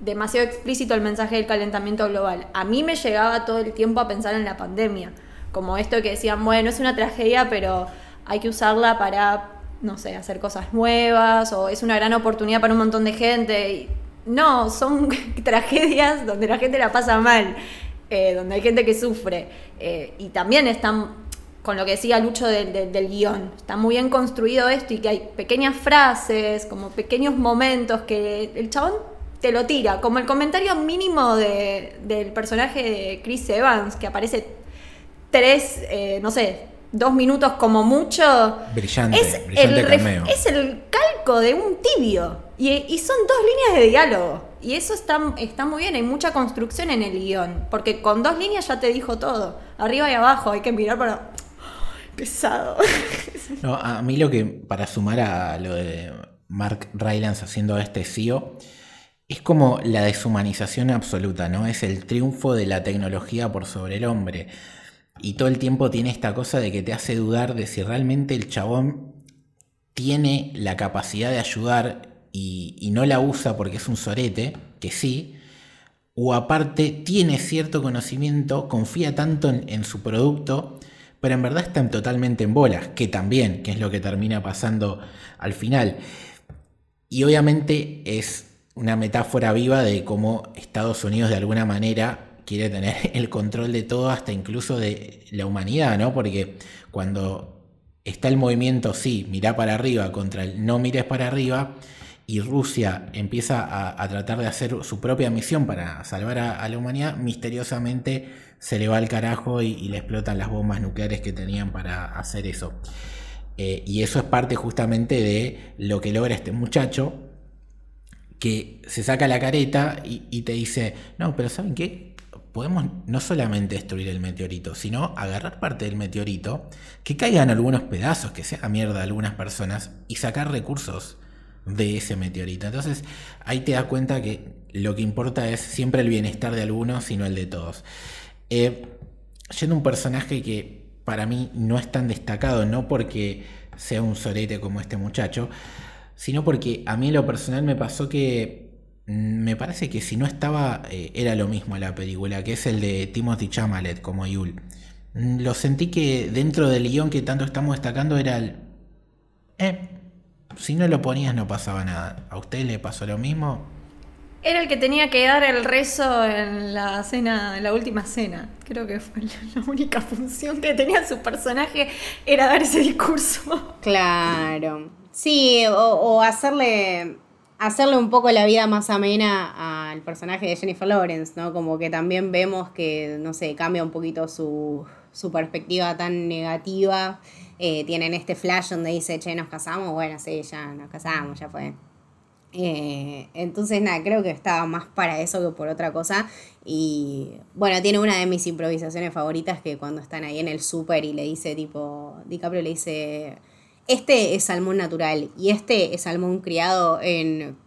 demasiado explícito el mensaje del calentamiento global. A mí me llegaba todo el tiempo a pensar en la pandemia, como esto que decían, bueno, es una tragedia, pero hay que usarla para, no sé, hacer cosas nuevas, o es una gran oportunidad para un montón de gente. No, son tragedias donde la gente la pasa mal, eh, donde hay gente que sufre. Eh, y también están con lo que decía Lucho del, guion. Está muy bien construido esto y que hay pequeñas frases, como pequeños momentos que el chabón te lo tira, como el comentario mínimo del personaje de Chris Evans, que aparece tres, eh, no sé, dos minutos como mucho. Brillante, es brillante el, cameo. Es el calco de un tibio. Y, son dos líneas de diálogo. Y eso está, está muy bien, hay mucha construcción en el guion. Porque con dos líneas ya te dijo todo. Arriba y abajo, hay que mirar para pesado. No, a mí lo que, para sumar a lo de Mark Rylance haciendo este CEO, es como la deshumanización absoluta, ¿no? Es el triunfo de la tecnología por sobre el hombre. Y todo el tiempo tiene esta cosa de que te hace dudar de si realmente el chabón tiene la capacidad de ayudar y, no la usa porque es un sorete, que sí, o aparte tiene cierto conocimiento, confía tanto en su producto pero en verdad están totalmente en bolas, que también, que es lo que termina pasando al final. Y obviamente es una metáfora viva de cómo Estados Unidos de alguna manera quiere tener el control de todo, hasta incluso de la humanidad, ¿no? Porque cuando está el movimiento, sí, mira para arriba, contra el no mires para arriba, y Rusia empieza a, tratar de hacer su propia misión para salvar a, la humanidad, misteriosamente se le va al carajo y, le explotan las bombas nucleares que tenían para hacer eso. Eh, y eso es parte justamente de lo que logra este muchacho, que se saca la careta y, y te dice, no, pero ¿saben qué? podemos no solamente destruir el meteorito, sino agarrar parte del meteorito, que caigan algunos pedazos, que sea mierda a algunas personas, y sacar recursos de ese meteorito. Entonces ahí te das cuenta que lo que importa es siempre el bienestar de algunos, sino el de todos. Eh, yendo un personaje que para mí no es tan destacado, no porque sea un sorete como este muchacho, sino porque a mí en lo personal me pasó que me parece que si no estaba, eh, era lo mismo la película, que es el de Timothy Chamalet como Yul. Mm, lo sentí que dentro del guion que tanto estamos destacando era el... Eh, si no lo ponías no pasaba nada. ¿A usted le pasó lo mismo? Era el que tenía que dar el rezo en la cena, en la última cena. Creo que fue la única función que tenía su personaje, era dar ese discurso. Claro. Sí, o hacerle hacerle un poco la vida más amena al personaje de Jennifer Lawrence, ¿no? Como que también vemos que, no sé, cambia un poquito su, su perspectiva tan negativa. Eh, tienen este flash donde dice, che, nos casamos, bueno, sí, ya nos casamos, ya fue. Eh, entonces, nada, creo que estaba más para eso que por otra cosa. Y bueno, tiene una de mis improvisaciones favoritas que cuando están ahí en el súper y le dice, tipo, DiCaprio le dice, este es salmón natural y este es salmón criado en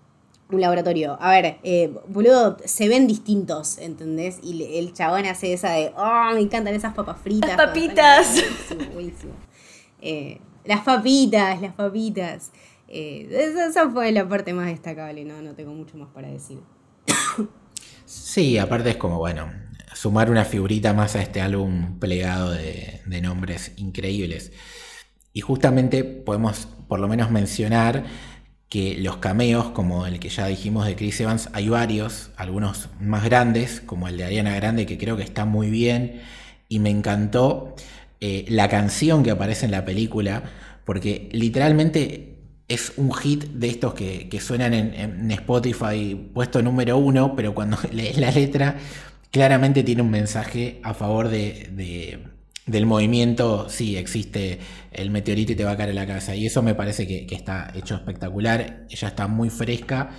un laboratorio. A ver, eh, boludo, se ven distintos, ¿entendés? Y el chabón hace esa de, oh, me encantan esas papas fritas. Las papitas. Buenísimo, eh, las papitas, las papitas. Eh, esa, fue la parte más destacable, ¿no? No tengo mucho más para decir. Sí, aparte es como, bueno, sumar una figurita más a este álbum plegado de, de nombres increíbles. Y justamente podemos por lo menos mencionar que los cameos, como el que ya dijimos de Chris Evans, hay varios, algunos más grandes, como el de Ariana Grande, que creo que está muy bien. Y me encantó eh, la canción que aparece en la película, porque literalmente es un hit de estos que, suenan en, Spotify puesto número uno, pero cuando lees la letra, claramente tiene un mensaje a favor de del movimiento, sí, existe el meteorito y te va a caer en la cabeza. Y eso me parece que, está hecho espectacular. Ella está muy fresca.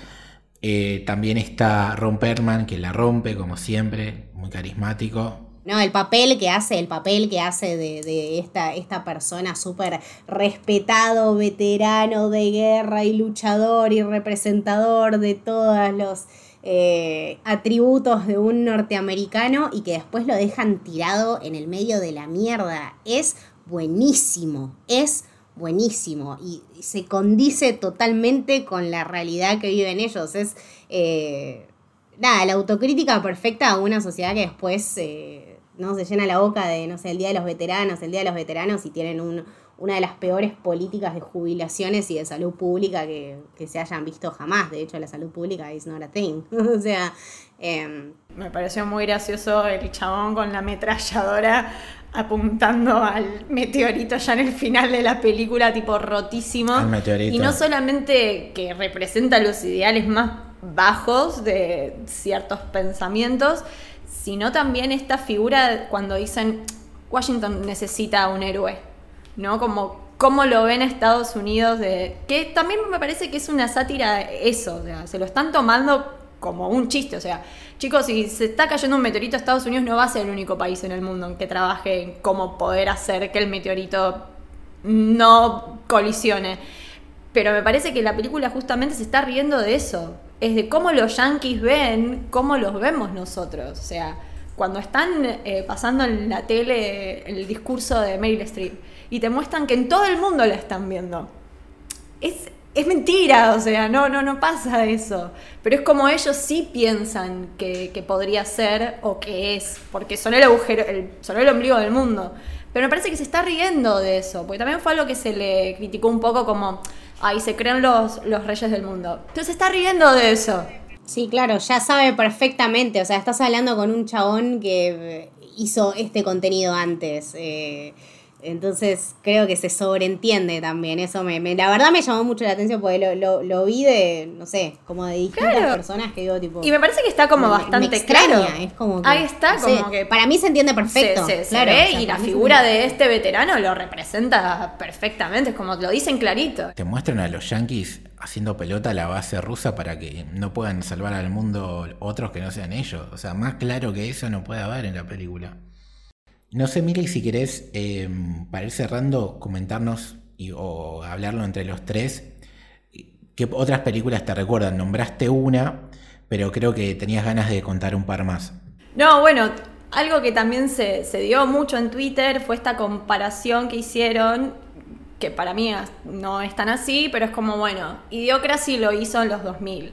Eh, también está Ron Perlman, que la rompe, como siempre, muy carismático. No, el papel que hace, el papel que hace de, de esta, esta persona súper respetado, veterano de guerra y luchador y representador de todos los eh, atributos de un norteamericano y que después lo dejan tirado en el medio de la mierda. Es buenísimo, es buenísimo y, se condice totalmente con la realidad que viven ellos. Es, eh, nada, la autocrítica perfecta a una sociedad que después eh, no se llena la boca de, no sé, el Día de los Veteranos, el Día de los Veteranos y tienen un una de las peores políticas de jubilaciones y de salud pública que, se hayan visto jamás. De hecho, la salud pública is not a thing. o sea... Em, Me pareció muy gracioso el chabón con la ametralladora apuntando al meteorito ya en el final de la película, tipo rotísimo. Y no solamente que representa los ideales más bajos de ciertos pensamientos, sino también esta figura cuando dicen Washington necesita un héroe ¿no? Como cómo lo ven Estados Unidos, de, que también me parece que es una sátira eso, o sea, se lo están tomando como un chiste, o sea, chicos, si se está cayendo un meteorito, Estados Unidos no va a ser el único país en el mundo en que trabaje en cómo poder hacer que el meteorito no colisione. Pero me parece que la película justamente se está riendo de eso, es de cómo los yankees ven, cómo los vemos nosotros, o sea, cuando están eh, pasando en la tele el discurso de Meryl Streep y te muestran que en todo el mundo la están viendo. Es, es mentira, o sea, no, no, no pasa eso. Pero es como ellos sí piensan que, podría ser o que es, porque son el agujero, el, son el ombligo del mundo. Pero me parece que se está riendo de eso, porque también fue algo que se le criticó un poco como, ahí se creen los, los reyes del mundo. Entonces está riendo de eso. Sí, claro, ya sabe perfectamente. O sea, estás hablando con un chabón que hizo este contenido antes. Eh, entonces creo que se sobreentiende también. Eso me, la verdad me llamó mucho la atención porque lo, lo, lo vi de, no sé, como de distintas personas que digo tipo. Y me parece que está como bastante claro. Es como Ahí está, como que. Para mí se entiende perfecto. claro, y la figura de este veterano lo representa perfectamente. Es como lo dicen clarito. Te muestran a los yankees haciendo pelota a la base rusa para que no puedan salvar al mundo otros que no sean ellos. O sea, más claro que eso no puede haber en la película. No sé, Mili, si querés, eh, para ir cerrando, comentarnos o hablarlo entre los tres, ¿qué otras películas te recuerdan? Nombraste una, pero creo que tenías ganas de contar un par más. No, bueno, algo que también se, se dio mucho en Twitter fue esta comparación que hicieron, que para mí no es tan así, pero es como, bueno, Idiocracy lo hizo en los 2000.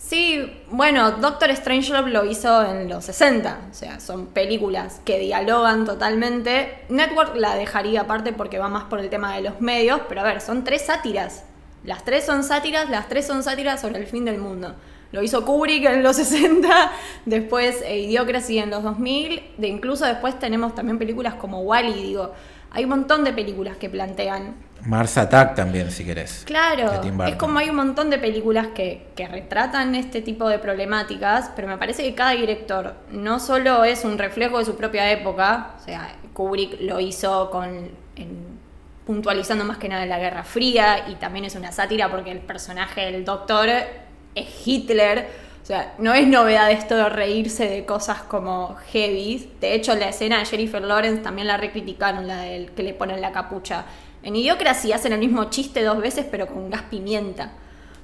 Sí, bueno, Doctor Strangelove lo hizo en los 60, o sea, son películas que dialogan totalmente. Network la dejaría aparte porque va más por el tema de los medios, pero a ver, son tres sátiras. Las tres son sátiras, las tres son sátiras sobre el fin del mundo. Lo hizo Kubrick en los 60, después eh, Idiocracy en los 2000, de incluso después tenemos también películas como Wally, digo, hay un montón de películas que plantean Mars Attack también, si querés. Claro, es como hay un montón de películas que, que, retratan este tipo de problemáticas, pero me parece que cada director no solo es un reflejo de su propia época, o sea, Kubrick lo hizo con, puntualizando más que nada la Guerra Fría y también es una sátira porque el personaje del doctor es Hitler. O sea, no es novedad esto de reírse de cosas como heavy. De hecho, la escena de Jennifer Lawrence también la recriticaron, la del que le ponen la capucha en Idiocracy hacen el mismo chiste dos veces, pero con gas pimienta.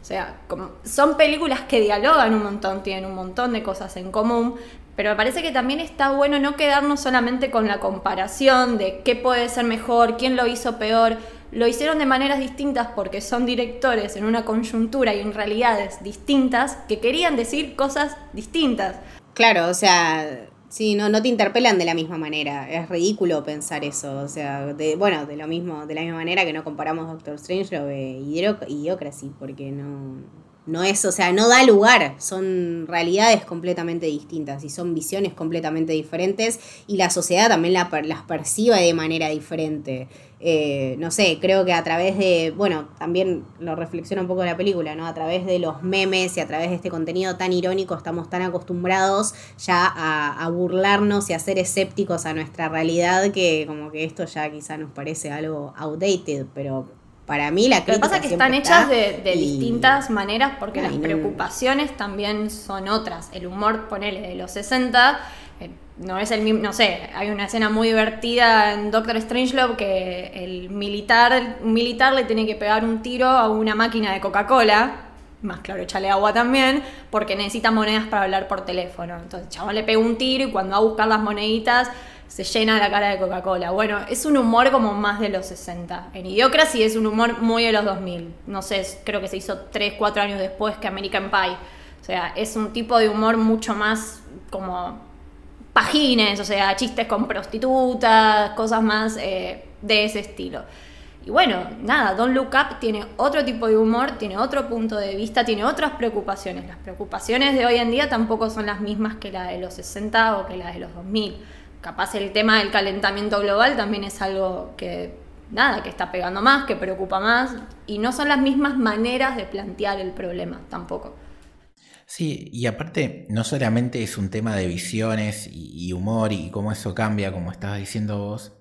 O sea, son películas que dialogan un montón, tienen un montón de cosas en común, pero me parece que también está bueno no quedarnos solamente con la comparación de qué puede ser mejor, quién lo hizo peor. Lo hicieron de maneras distintas porque son directores en una coyuntura y en realidades distintas que querían decir cosas distintas. Claro, o sea, Sí, no, no te interpelan de la misma manera. Es ridículo pensar eso. O sea, de, bueno, de lo mismo, de la misma manera que no comparamos Doctor Strange y Idiocracy, porque no, no es, o sea, no da lugar, son realidades completamente distintas y son visiones completamente diferentes y la sociedad también las percibe de manera diferente. Eh, no sé, creo que a través de, bueno, también lo reflexiona un poco la película, ¿no? A través de los memes y a través de este contenido tan irónico estamos tan acostumbrados ya a, a burlarnos y a ser escépticos a nuestra realidad que como que esto ya quizá nos parece algo outdated, pero para mí la crítica. Lo que pasa es que están hechas de, distintas maneras porque las preocupaciones también son otras. El humor, ponele, de los 60, eh, no es el mismo, no sé, hay una escena muy divertida en Doctor Strangelove que el militar, un militar le tiene que pegar un tiro a una máquina de Coca-Cola. Más claro, echarle agua también, porque necesita monedas para hablar por teléfono. Entonces, chabón le pega un tiro y cuando va a buscar las moneditas, se llena la cara de Coca-Cola. Bueno, es un humor como más de los 60. En Idiocracy es un humor muy de los 2000. No sé, creo que se hizo 3, 4 años después que American Pie. O sea, es un tipo de humor mucho más como pagines, o sea, chistes con prostitutas, cosas más eh, de ese estilo. Y bueno, nada, Don't Look Up tiene otro tipo de humor, tiene otro punto de vista, tiene otras preocupaciones. Las preocupaciones de hoy en día tampoco son las mismas que las de los 60 o que las de los 2000 capaz el tema del calentamiento global también es algo que, nada, que está pegando más, que preocupa más, y no son las mismas maneras de plantear el problema tampoco. Sí, y aparte no solamente es un tema de visiones y, humor y cómo eso cambia, como estabas diciendo vos,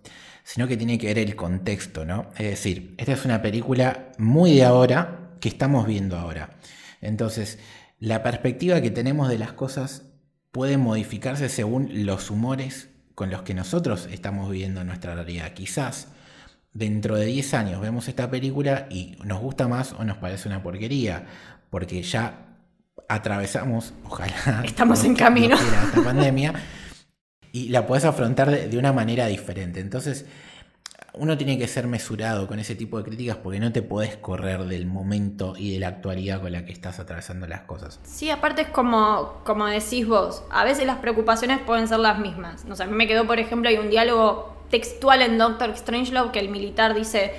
sino que tiene que ver el contexto, ¿no? Es decir, esta es una película muy de ahora que estamos viendo ahora. Entonces, la perspectiva que tenemos de las cosas puede modificarse según los humores con los que nosotros estamos viviendo nuestra realidad. Quizás dentro de 10 años vemos esta película y nos gusta más o nos parece una porquería, porque ya atravesamos, ojalá, estamos en camino, esta pandemia y la puedes afrontar de, una manera diferente. Entonces, uno tiene que ser mesurado con ese tipo de críticas porque no te podés correr del momento y de la actualidad con la que estás atravesando las cosas. Sí, aparte es como, como decís vos, a veces las preocupaciones pueden ser las mismas. No sé, a mí me quedó, por ejemplo, hay un diálogo textual en Doctor Strangelove que el militar dice,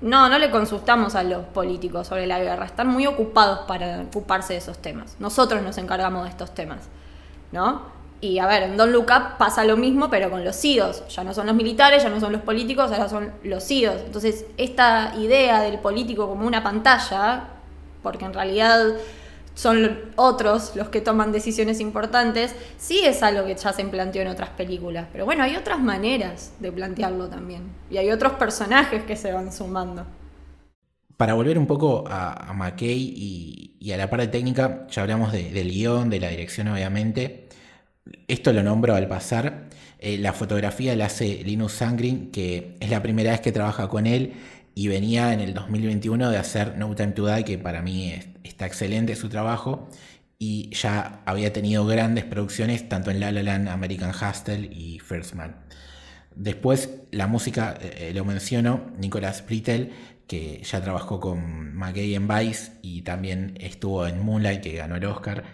no, no le consultamos a los políticos sobre la guerra, están muy ocupados para ocuparse de esos temas. Nosotros nos encargamos de estos temas, ¿no? Y a ver, en Don Up pasa lo mismo, pero con los IDOs. Ya no son los militares, ya no son los políticos, ahora son los IDOs. Entonces, esta idea del político como una pantalla, porque en realidad son otros los que toman decisiones importantes, sí es algo que ya se planteó en otras películas. Pero bueno, hay otras maneras de plantearlo también. Y hay otros personajes que se van sumando. Para volver un poco a, McKay y, a la parte técnica, ya hablamos del guion, de la dirección obviamente. Esto lo nombro al pasar. Eh, la fotografía la hace Linus Sangrin, que es la primera vez que trabaja con él y venía en el 2021 de hacer No Time to Die, que para mí está excelente su trabajo, y ya había tenido grandes producciones tanto en La La Land, American Hustle y First Man. Después la música, eh, eh, lo menciono, Nicolas Brittel, que ya trabajó con McGay en Vice y también estuvo en Moonlight, que ganó el Oscar,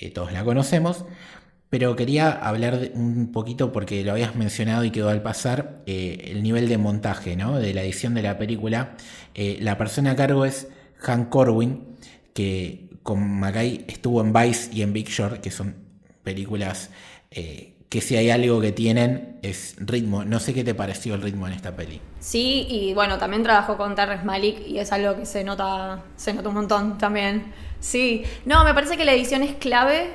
eh, todos la conocemos. Pero quería hablar un poquito, porque lo habías mencionado y quedó al pasar, el nivel de montaje ¿no? de la edición de la película. La persona a cargo es Han Corwin, que con Mackay estuvo en Vice y en Big Short, que son películas eh, que si hay algo que tienen es ritmo. No sé qué te pareció el ritmo en esta peli. Sí, y bueno, también trabajó con Terrence Malik y es algo que se nota, se nota un montón también. Sí, no, me parece que la edición es clave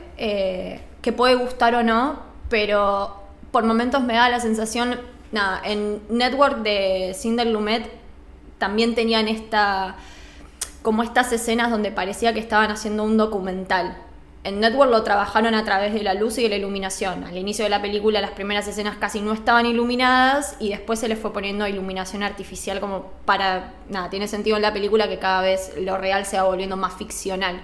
que puede gustar o no, pero por momentos me da la sensación, nada, en Network de Cinder Lumet también tenían esta, como estas escenas donde parecía que estaban haciendo un documental. En Network lo trabajaron a través de la luz y de la iluminación. Al inicio de la película las primeras escenas casi no estaban iluminadas y después se les fue poniendo iluminación artificial como para, nada, tiene sentido en la película que cada vez lo real se va volviendo más ficcional.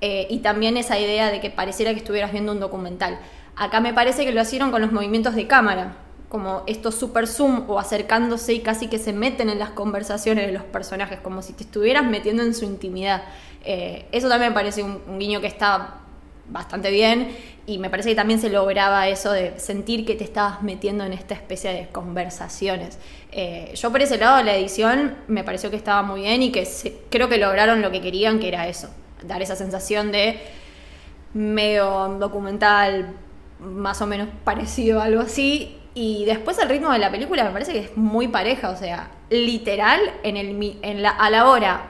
Eh, y también esa idea de que pareciera que estuvieras viendo un documental. Acá me parece que lo hicieron con los movimientos de cámara, como estos super zoom o acercándose y casi que se meten en las conversaciones de los personajes, como si te estuvieras metiendo en su intimidad. Eh, eso también me parece un, guiño que está bastante bien y me parece que también se lograba eso de sentir que te estabas metiendo en esta especie de conversaciones. Eh, yo por ese lado la edición me pareció que estaba muy bien y que creo que lograron lo que querían, que era eso, dar esa sensación de medio documental, más o menos parecido a algo así. Y después el ritmo de la película me parece que es muy pareja, o sea, literal en el, en la, a la hora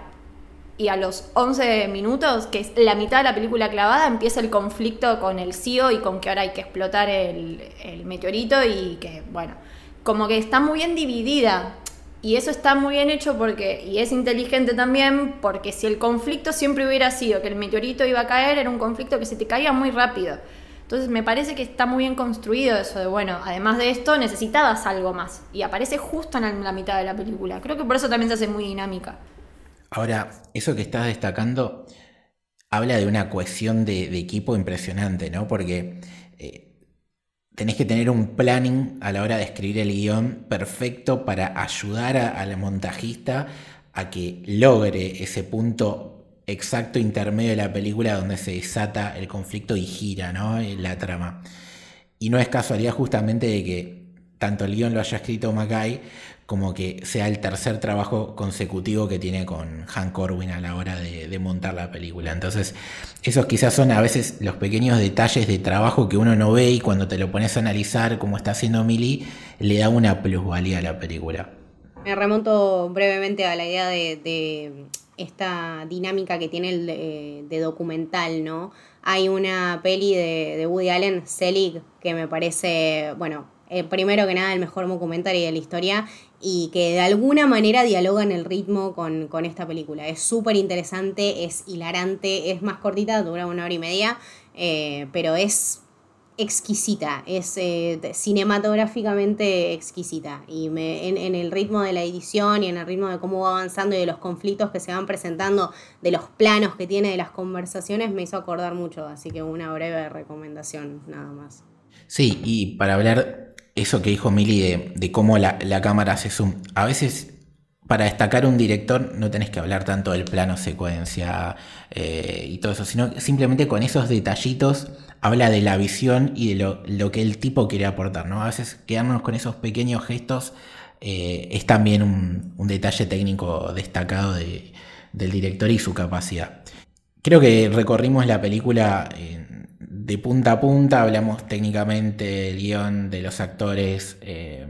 y a los 11 minutos, que es la mitad de la película clavada, empieza el conflicto con el CEO y con que ahora hay que explotar el, el meteorito y que, bueno, como que está muy bien dividida y eso está muy bien hecho porque, y es inteligente también, porque si el conflicto siempre hubiera sido que el meteorito iba a caer, era un conflicto que se te caía muy rápido. Entonces me parece que está muy bien construido eso de, bueno, además de esto necesitabas algo más. Y aparece justo en la mitad de la película. Creo que por eso también se hace muy dinámica. Ahora, eso que estás destacando habla de una cohesión de, equipo impresionante, ¿no? Porque eh, tenés que tener un planning a la hora de escribir el guion perfecto para ayudar al montajista a que logre ese punto exacto intermedio de la película donde se desata el conflicto y gira ¿no? la trama. Y no es casualidad justamente de que tanto el guion lo haya escrito Mackay como que sea el tercer trabajo consecutivo que tiene con Han Corwin a la hora de, montar la película. Entonces, esos quizás son a veces los pequeños detalles de trabajo que uno no ve y cuando te lo pones a analizar como está haciendo Millie, le da una plusvalía a la película. Me remonto brevemente a la idea de, esta dinámica que tiene el de, documental, ¿no? Hay una peli de, de Woody Allen, Selig, que me parece, bueno, eh, primero que nada el mejor documental de la historia y que de alguna manera dialoga en el ritmo con, esta película. Es súper interesante, es hilarante, es más cortita, dura una hora y media, eh, pero es exquisita, es eh, cinematográficamente exquisita y me, en, el ritmo de la edición y en el ritmo de cómo va avanzando y de los conflictos que se van presentando, de los planos que tiene de las conversaciones, me hizo acordar mucho, así que una breve recomendación nada más. Sí, y para hablar eso que dijo Mili de, cómo la, cámara hace zoom. A veces, para destacar un director, no tenés que hablar tanto del plano secuencia eh, y todo eso, sino simplemente con esos detallitos habla de la visión y de lo, que el tipo quiere aportar. ¿no? A veces quedarnos con esos pequeños gestos eh, es también un, detalle técnico destacado del director y su capacidad. Creo que recorrimos la película de punta a punta, hablamos técnicamente del guion, de los actores, eh,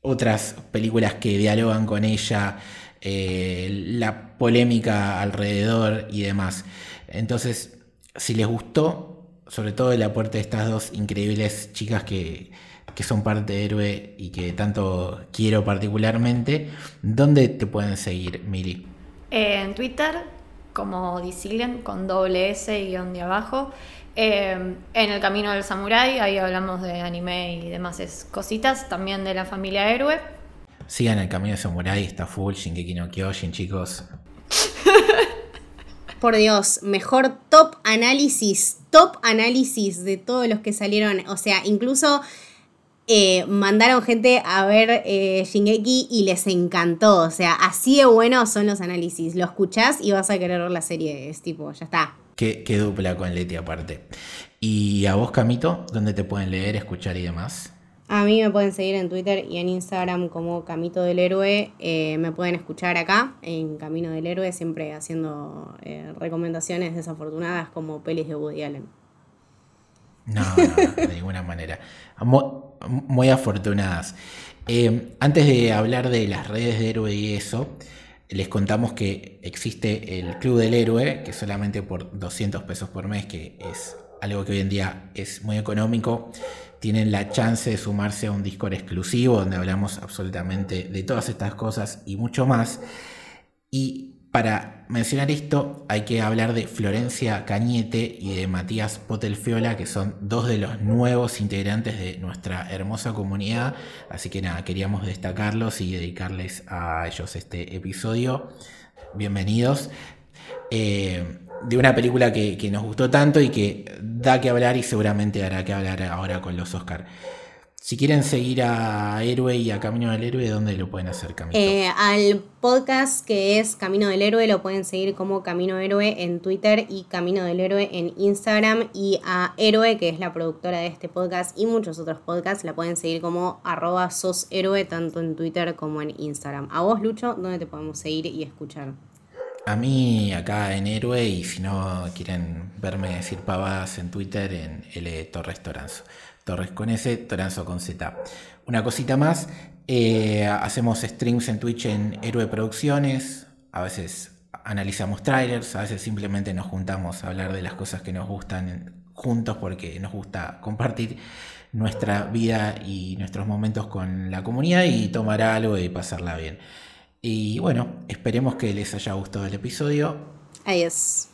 otras películas que dialogan con ella, eh, la polémica alrededor y demás. Entonces, si les gustó, sobre todo el aporte de estas dos increíbles chicas que, son parte de Héroe y que tanto quiero particularmente, ¿dónde te pueden seguir, Miri? en Twitter, como Disilian, con doble S y guion de abajo. Eh, en el camino del samurái, ahí hablamos de anime y demás cositas, también de la familia héroe. Sigan el camino del samurái, está full, Shingeki no Kyojin, chicos. Por Dios, mejor top análisis, top análisis de todos los que salieron. O sea, incluso eh, mandaron gente a ver eh, Shingeki y les encantó. O sea, así de buenos son los análisis. Lo escuchás y vas a querer ver la serie. Es tipo, ya está. Qué, dupla con Leti aparte. Y a vos, Camito, ¿dónde te pueden leer, escuchar y demás? A mí me pueden seguir en Twitter y en Instagram como Camito del Héroe. Eh, me pueden escuchar acá en Camino del Héroe, siempre haciendo eh, recomendaciones desafortunadas como pelis de Woody Allen. No, no, de ninguna manera. Muy, afortunadas. Eh, antes de hablar de las redes de héroe y eso, les contamos que existe el Club del Héroe, que solamente por 200 pesos por mes, que es algo que hoy en día es muy económico, tienen la chance de sumarse a un Discord exclusivo donde hablamos absolutamente de todas estas cosas y mucho más. Y para mencionar esto hay que hablar de Florencia Cañete y de Matías Potelfiola, que son dos de los nuevos integrantes de nuestra hermosa comunidad. Así que nada, queríamos destacarlos y dedicarles a ellos este episodio. Bienvenidos. Eh, de una película que, que, nos gustó tanto y que da que hablar y seguramente hará que hablar ahora con los Oscars. Si quieren seguir a Héroe y a Camino del Héroe, ¿dónde lo pueden hacer, Camino? Eh, al podcast que es Camino del Héroe lo pueden seguir como Camino Héroe en Twitter y Camino del Héroe en Instagram. Y a Héroe, que es la productora de este podcast y muchos otros podcasts, la pueden seguir como arroba sos héroe tanto en Twitter como en Instagram. A vos, Lucho, ¿dónde te podemos seguir y escuchar? A mí acá en Héroe y si no quieren verme decir pavadas en Twitter en L Torres Toranzo. Torres con S, Toranzo con Z. Una cosita más, eh, hacemos streams en Twitch en Héroe Producciones, a veces analizamos trailers, a veces simplemente nos juntamos a hablar de las cosas que nos gustan juntos porque nos gusta compartir nuestra vida y nuestros momentos con la comunidad y tomar algo y pasarla bien. Y bueno, esperemos que les haya gustado el episodio. Adiós.